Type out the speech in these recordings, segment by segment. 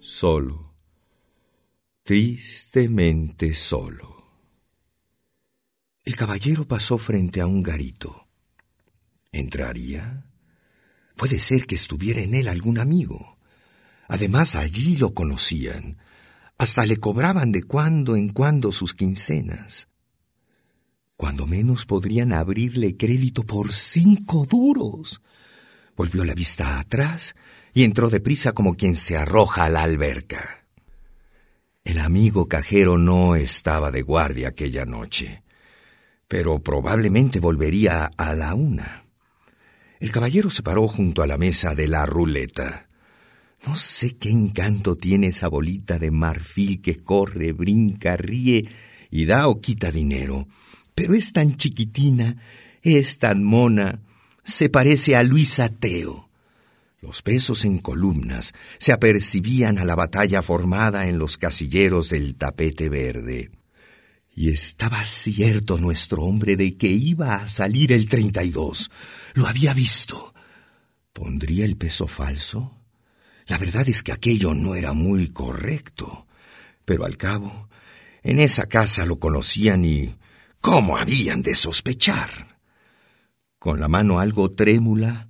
solo, tristemente solo. El caballero pasó frente a un garito. ¿Entraría? Puede ser que estuviera en él algún amigo. Además, allí lo conocían. Hasta le cobraban de cuando en cuando sus quincenas. Cuando menos podrían abrirle crédito por cinco duros. Volvió la vista atrás y entró deprisa como quien se arroja a la alberca. El amigo cajero no estaba de guardia aquella noche, pero probablemente volvería a la una. El caballero se paró junto a la mesa de la ruleta. No sé qué encanto tiene esa bolita de marfil que corre, brinca, ríe y da o quita dinero, pero es tan chiquitina, es tan mona, se parece a Luis Ateo. Los pesos en columnas se apercibían a la batalla formada en los casilleros del tapete verde. Y estaba cierto nuestro hombre de que iba a salir el treinta y dos. Lo había visto. ¿Pondría el peso falso? La verdad es que aquello no era muy correcto. Pero al cabo, en esa casa lo conocían y... ¿Cómo habían de sospechar? Con la mano algo trémula,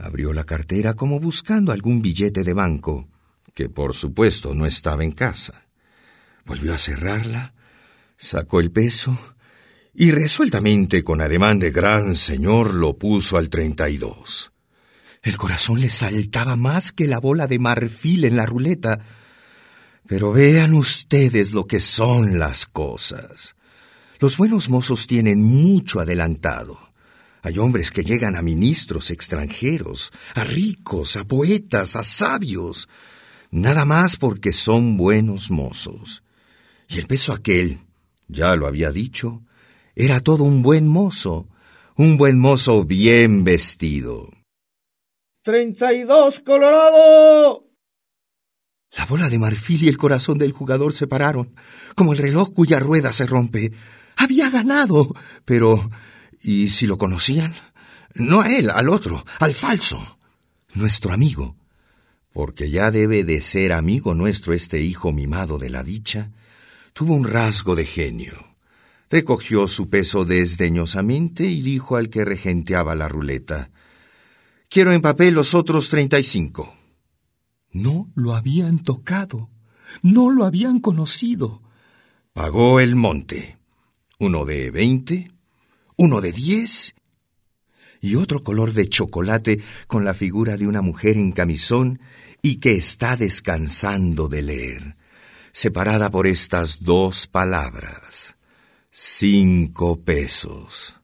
Abrió la cartera como buscando algún billete de banco, que por supuesto no estaba en casa. Volvió a cerrarla, sacó el peso y resueltamente, con ademán de gran señor, lo puso al treinta y dos. El corazón le saltaba más que la bola de marfil en la ruleta. Pero vean ustedes lo que son las cosas. Los buenos mozos tienen mucho adelantado. Hay hombres que llegan a ministros extranjeros, a ricos, a poetas, a sabios, nada más porque son buenos mozos. Y el peso aquel, ya lo había dicho, era todo un buen mozo, un buen mozo bien vestido. ¡Treinta y dos, Colorado! La bola de marfil y el corazón del jugador se pararon, como el reloj cuya rueda se rompe. Había ganado, pero ¿Y si lo conocían? No a él, al otro, al falso. Nuestro amigo. Porque ya debe de ser amigo nuestro este hijo mimado de la dicha. Tuvo un rasgo de genio. Recogió su peso desdeñosamente y dijo al que regenteaba la ruleta Quiero en papel los otros treinta y cinco. No lo habían tocado, no lo habían conocido. Pagó el monte. Uno de veinte, uno de diez y otro color de chocolate con la figura de una mujer en camisón y que está descansando de leer, separada por estas dos palabras. Cinco pesos.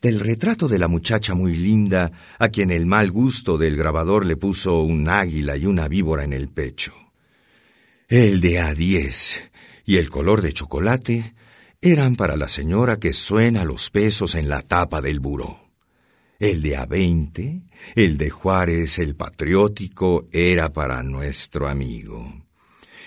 Del retrato de la muchacha muy linda, a quien el mal gusto del grabador le puso un águila y una víbora en el pecho. El de a diez y el color de chocolate eran para la señora que suena los pesos en la tapa del buró. El de a veinte, el de Juárez el patriótico, era para nuestro amigo.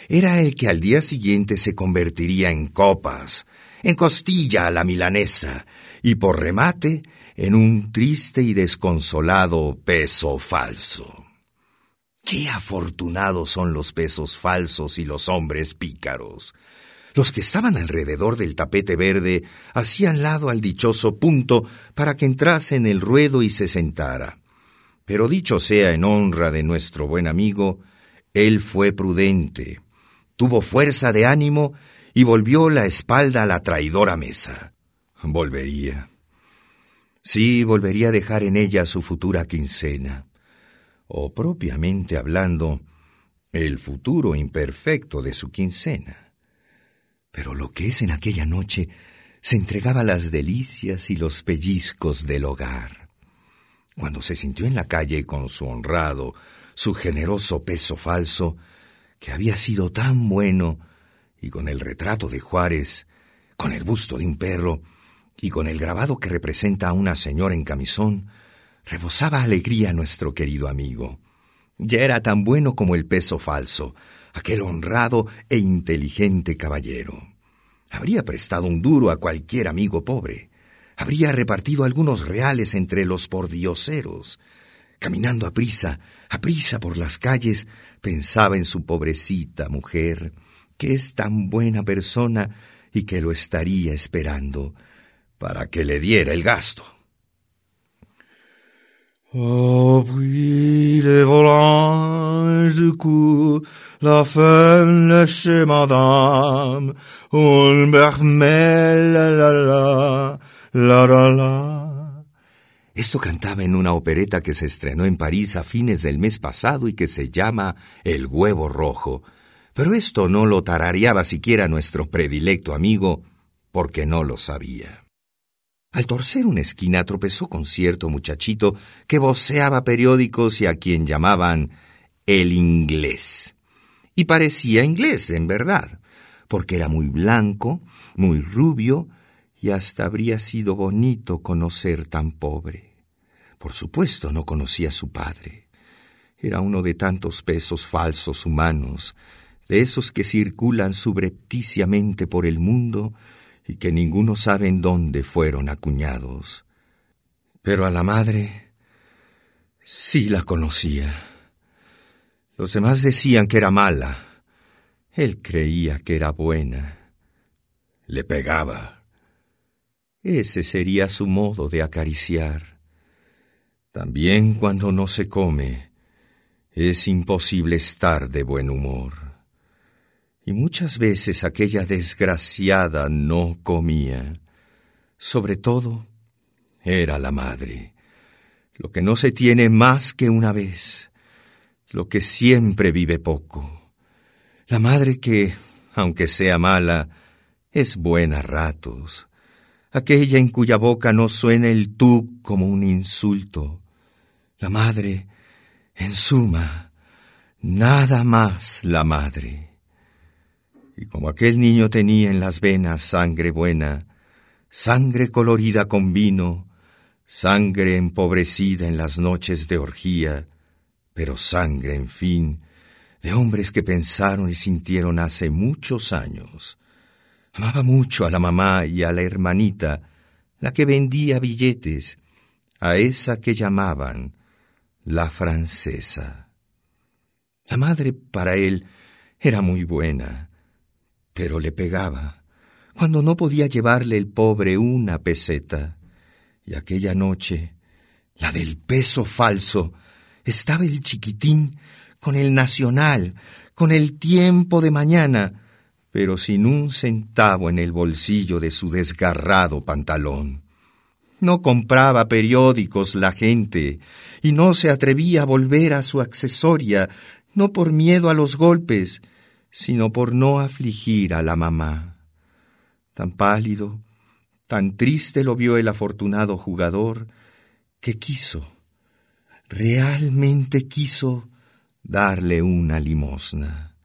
Era el que al día siguiente se convertiría en copas, en costilla a la milanesa, y por remate en un triste y desconsolado peso falso. Qué afortunados son los pesos falsos y los hombres pícaros. Los que estaban alrededor del tapete verde hacían lado al dichoso punto para que entrase en el ruedo y se sentara. Pero dicho sea en honra de nuestro buen amigo, él fue prudente, tuvo fuerza de ánimo y volvió la espalda a la traidora mesa. Volvería. Sí, volvería a dejar en ella su futura quincena, o propiamente hablando, el futuro imperfecto de su quincena. Pero lo que es en aquella noche se entregaba a las delicias y los pellizcos del hogar. Cuando se sintió en la calle con su honrado, su generoso peso falso, que había sido tan bueno, y con el retrato de Juárez, con el busto de un perro, y con el grabado que representa a una señora en camisón, rebosaba alegría nuestro querido amigo. Ya era tan bueno como el peso falso, aquel honrado e inteligente caballero. Habría prestado un duro a cualquier amigo pobre. Habría repartido algunos reales entre los pordioseros. Caminando a prisa, a prisa por las calles, pensaba en su pobrecita mujer, que es tan buena persona y que lo estaría esperando para que le diera el gasto. Oh, puis les volanges courent, la femme chez madame, un la la la, la la la. Esto cantaba en una opereta que se estrenó en París a fines del mes pasado y que se llama El huevo rojo. Pero esto no lo tarareaba siquiera nuestro predilecto amigo, porque no lo sabía. Al torcer una esquina tropezó con cierto muchachito que voceaba periódicos y a quien llamaban el inglés. Y parecía inglés, en verdad, porque era muy blanco, muy rubio, y hasta habría sido bonito conocer tan pobre. Por supuesto no conocía a su padre. Era uno de tantos pesos falsos humanos, de esos que circulan subrepticiamente por el mundo y que ninguno sabe en dónde fueron acuñados. Pero a la madre sí la conocía. Los demás decían que era mala. Él creía que era buena. Le pegaba. Ese sería su modo de acariciar. También cuando no se come, es imposible estar de buen humor. Y muchas veces aquella desgraciada no comía. Sobre todo, era la madre. Lo que no se tiene más que una vez. Lo que siempre vive poco. La madre que, aunque sea mala, es buena a ratos. Aquella en cuya boca no suena el tú como un insulto. La madre, en suma, nada más la madre. Y como aquel niño tenía en las venas sangre buena, sangre colorida con vino, sangre empobrecida en las noches de orgía, pero sangre, en fin, de hombres que pensaron y sintieron hace muchos años. Amaba mucho a la mamá y a la hermanita, la que vendía billetes, a esa que llamaban la francesa. La madre para él era muy buena, pero le pegaba, cuando no podía llevarle el pobre una peseta. Y aquella noche, la del peso falso, estaba el chiquitín con el nacional, con el tiempo de mañana, pero sin un centavo en el bolsillo de su desgarrado pantalón. No compraba periódicos la gente, y no se atrevía a volver a su accesoria, no por miedo a los golpes, sino por no afligir a la mamá. Tan pálido, tan triste lo vio el afortunado jugador, que quiso, realmente quiso darle una limosna.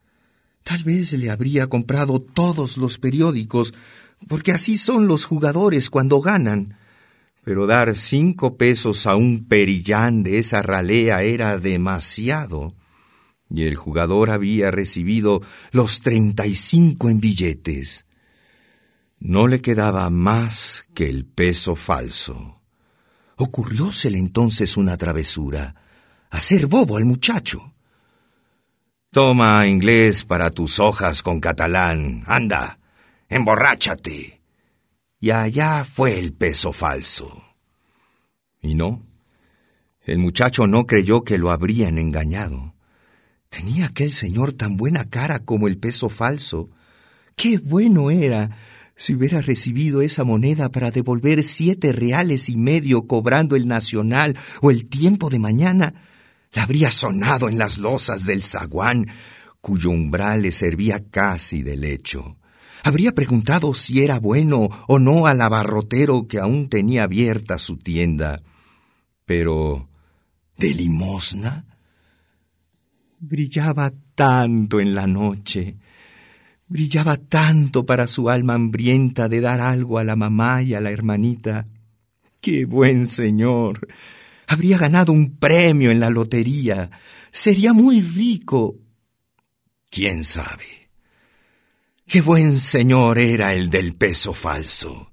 Tal vez le habría comprado todos los periódicos, porque así son los jugadores cuando ganan. Pero dar cinco pesos a un perillán de esa ralea era demasiado y el jugador había recibido los treinta y cinco en billetes. No le quedaba más que el peso falso. Ocurriósele entonces una travesura, hacer bobo al muchacho. Toma inglés para tus hojas con catalán, anda, emborráchate. Y allá fue el peso falso. Y no, el muchacho no creyó que lo habrían engañado. Tenía aquel señor tan buena cara como el peso falso. Qué bueno era si hubiera recibido esa moneda para devolver siete reales y medio cobrando el nacional o el tiempo de mañana. La habría sonado en las losas del zaguán, cuyo umbral le servía casi de lecho. Habría preguntado si era bueno o no al abarrotero que aún tenía abierta su tienda. Pero... ¿De limosna? Brillaba tanto en la noche, brillaba tanto para su alma hambrienta de dar algo a la mamá y a la hermanita. ¡Qué buen señor! Habría ganado un premio en la lotería. Sería muy rico. ¿Quién sabe? Qué buen señor era el del peso falso.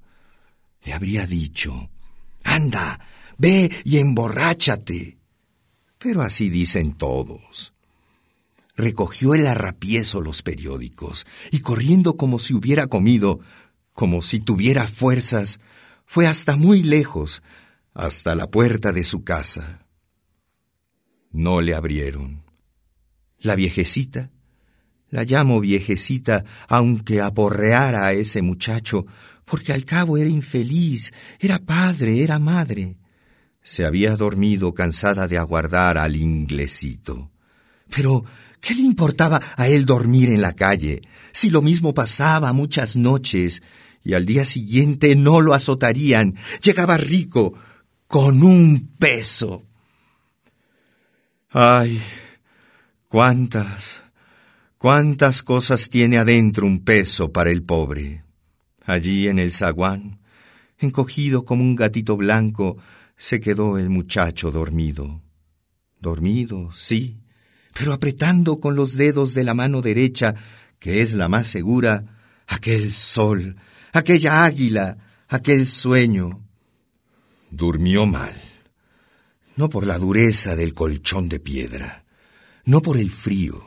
Le habría dicho, anda, ve y emborráchate. pero así dicen todos. Recogió el arrapiezo los periódicos y corriendo como si hubiera comido, como si tuviera fuerzas, fue hasta muy lejos, hasta la puerta de su casa. No le abrieron. La viejecita, la llamo viejecita, aunque aporreara a ese muchacho, porque al cabo era infeliz, era padre, era madre. Se había dormido cansada de aguardar al inglesito. Pero, ¿qué le importaba a él dormir en la calle, si lo mismo pasaba muchas noches, y al día siguiente no lo azotarían, llegaba rico, con un peso? Ay, cuántas, cuántas cosas tiene adentro un peso para el pobre. Allí en el zaguán, encogido como un gatito blanco, se quedó el muchacho dormido. Dormido, sí, pero apretando con los dedos de la mano derecha, que es la más segura, aquel sol, aquella águila, aquel sueño. Durmió mal, no por la dureza del colchón de piedra, no por el frío,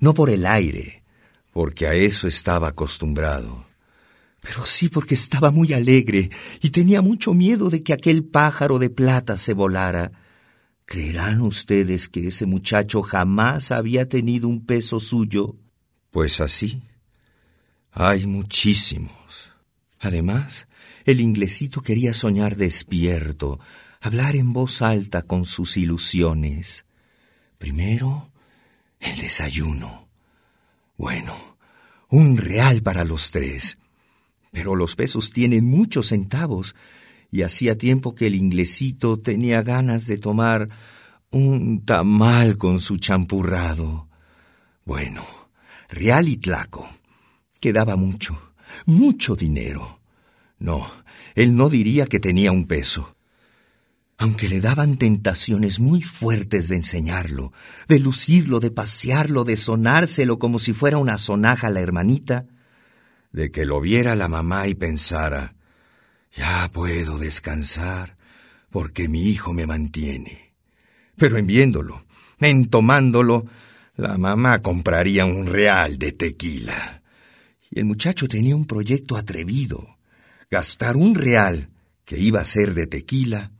no por el aire, porque a eso estaba acostumbrado pero sí porque estaba muy alegre y tenía mucho miedo de que aquel pájaro de plata se volara. ¿Creerán ustedes que ese muchacho jamás había tenido un peso suyo? Pues así. Hay muchísimos. Además, el inglesito quería soñar despierto, hablar en voz alta con sus ilusiones. Primero, el desayuno. Bueno, un real para los tres. Pero los pesos tienen muchos centavos, y hacía tiempo que el inglesito tenía ganas de tomar un tamal con su champurrado. Bueno, real y tlaco. Quedaba mucho, mucho dinero. No, él no diría que tenía un peso. Aunque le daban tentaciones muy fuertes de enseñarlo, de lucirlo, de pasearlo, de sonárselo como si fuera una sonaja la hermanita, de que lo viera la mamá y pensara, ya puedo descansar porque mi hijo me mantiene. Pero en viéndolo, en tomándolo, la mamá compraría un real de tequila. Y el muchacho tenía un proyecto atrevido, gastar un real, que iba a ser de tequila,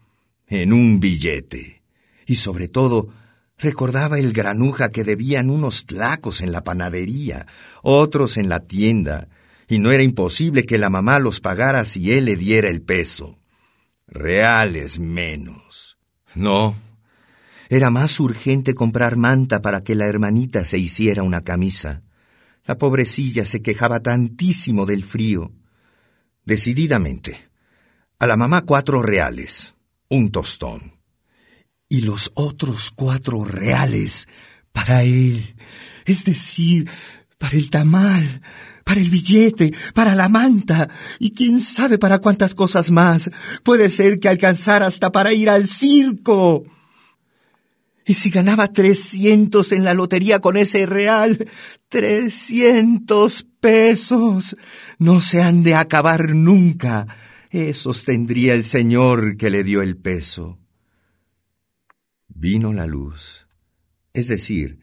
en un billete. Y sobre todo, recordaba el granuja que debían unos tlacos en la panadería, otros en la tienda, y no era imposible que la mamá los pagara si él le diera el peso. Reales menos. No. Era más urgente comprar manta para que la hermanita se hiciera una camisa. La pobrecilla se quejaba tantísimo del frío. Decididamente. A la mamá cuatro reales, un tostón. Y los otros cuatro reales para él, es decir, para el tamal, para el billete, para la manta, y quién sabe para cuántas cosas más. Puede ser que alcanzara hasta para ir al circo. Y si ganaba trescientos en la lotería con ese real, trescientos pesos, no se han de acabar nunca. Esos tendría el señor que le dio el peso. Vino la luz, es decir,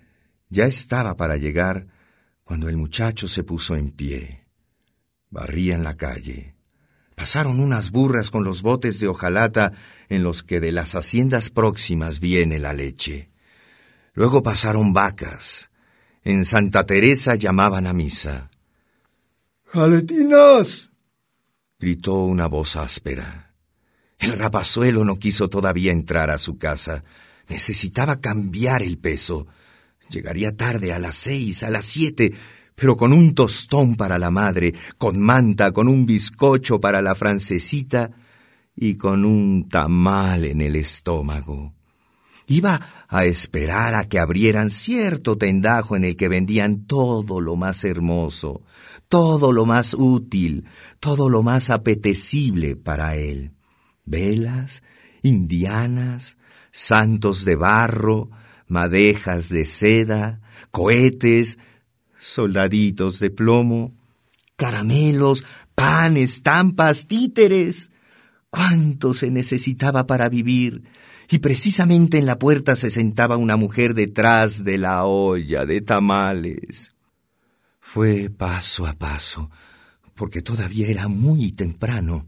ya estaba para llegar cuando el muchacho se puso en pie. Barría en la calle. Pasaron unas burras con los botes de hojalata en los que de las haciendas próximas viene la leche. Luego pasaron vacas. En Santa Teresa llamaban a misa. ¡Jaletinas! gritó una voz áspera. El rapazuelo no quiso todavía entrar a su casa. Necesitaba cambiar el peso. Llegaría tarde a las seis, a las siete, pero con un tostón para la madre, con manta, con un bizcocho para la francesita y con un tamal en el estómago. Iba a esperar a que abrieran cierto tendajo en el que vendían todo lo más hermoso, todo lo más útil, todo lo más apetecible para él. Velas, indianas, santos de barro, madejas de seda, cohetes, soldaditos de plomo, caramelos, pan, estampas, títeres, cuánto se necesitaba para vivir. Y precisamente en la puerta se sentaba una mujer detrás de la olla de tamales. Fue paso a paso, porque todavía era muy temprano.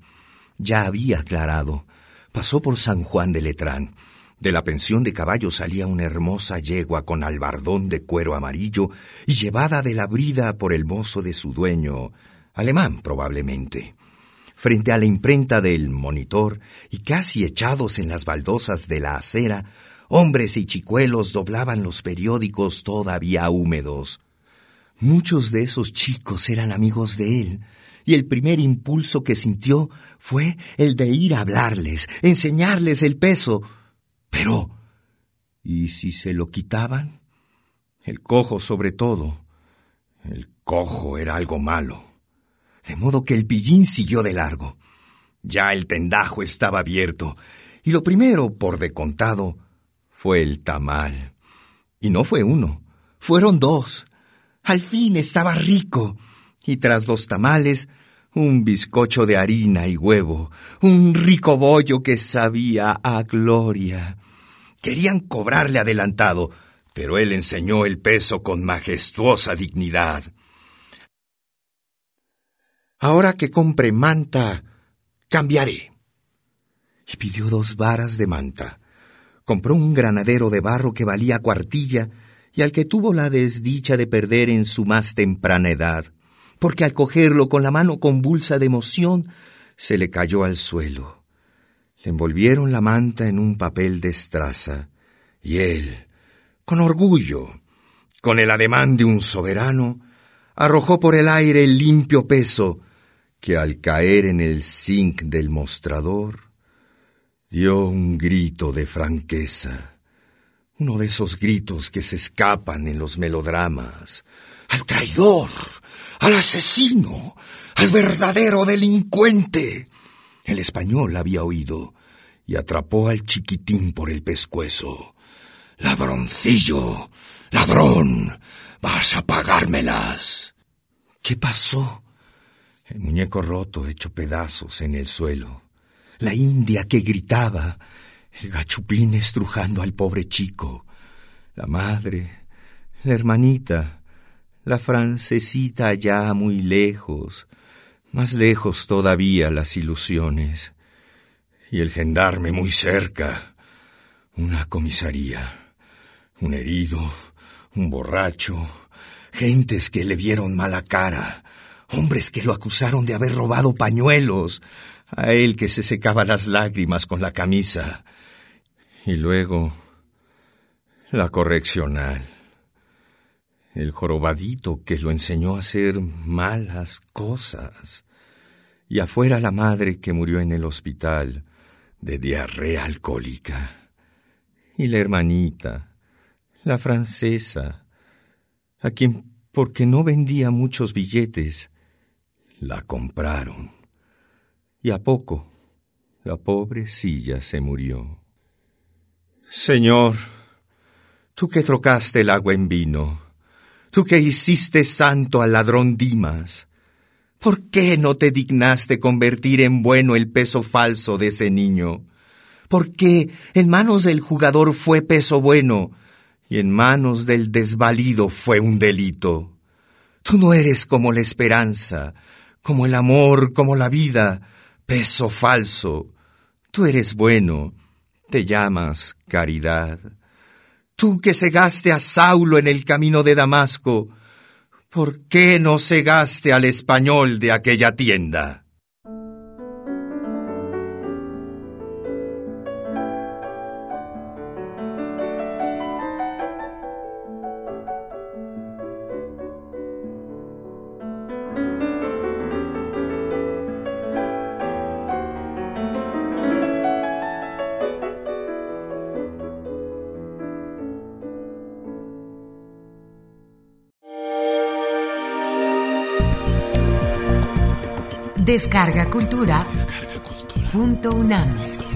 Ya había aclarado. Pasó por San Juan de Letrán. De la pensión de caballos salía una hermosa yegua con albardón de cuero amarillo y llevada de la brida por el mozo de su dueño, alemán probablemente frente a la imprenta del monitor y casi echados en las baldosas de la acera, hombres y chicuelos doblaban los periódicos todavía húmedos. Muchos de esos chicos eran amigos de él, y el primer impulso que sintió fue el de ir a hablarles, enseñarles el peso. Pero, ¿y si se lo quitaban? El cojo sobre todo. El cojo era algo malo de modo que el pillín siguió de largo. Ya el tendajo estaba abierto, y lo primero, por de contado, fue el tamal. Y no fue uno, fueron dos. Al fin estaba rico, y tras dos tamales, un bizcocho de harina y huevo, un rico bollo que sabía a gloria. Querían cobrarle adelantado, pero él enseñó el peso con majestuosa dignidad. Ahora que compre manta, cambiaré. Y pidió dos varas de manta. Compró un granadero de barro que valía cuartilla y al que tuvo la desdicha de perder en su más temprana edad, porque al cogerlo con la mano convulsa de emoción, se le cayó al suelo. Le envolvieron la manta en un papel de estraza, y él, con orgullo, con el ademán de un soberano, arrojó por el aire el limpio peso que al caer en el zinc del mostrador dio un grito de franqueza, uno de esos gritos que se escapan en los melodramas. ¡Al traidor! ¡Al asesino! ¡Al verdadero delincuente! El español había oído y atrapó al chiquitín por el pescuezo. ¡Ladroncillo! ¡Ladrón! ¡Vas a pagármelas! ¿Qué pasó? el muñeco roto hecho pedazos en el suelo, la india que gritaba, el gachupín estrujando al pobre chico, la madre, la hermanita, la francesita allá muy lejos, más lejos todavía las ilusiones, y el gendarme muy cerca, una comisaría, un herido, un borracho, gentes que le vieron mala cara, hombres que lo acusaron de haber robado pañuelos, a él que se secaba las lágrimas con la camisa, y luego la correccional, el jorobadito que lo enseñó a hacer malas cosas, y afuera la madre que murió en el hospital de diarrea alcohólica, y la hermanita, la francesa, a quien, porque no vendía muchos billetes, la compraron. Y a poco, la pobre silla se murió. Señor, tú que trocaste el agua en vino, tú que hiciste santo al ladrón Dimas, ¿por qué no te dignaste convertir en bueno el peso falso de ese niño? ¿Por qué en manos del jugador fue peso bueno y en manos del desvalido fue un delito? Tú no eres como la esperanza, como el amor, como la vida, peso falso. Tú eres bueno, te llamas caridad. Tú que cegaste a Saulo en el camino de Damasco, ¿por qué no cegaste al español de aquella tienda? Descarga Cultura. Descarga Cultura. Punto UNAM.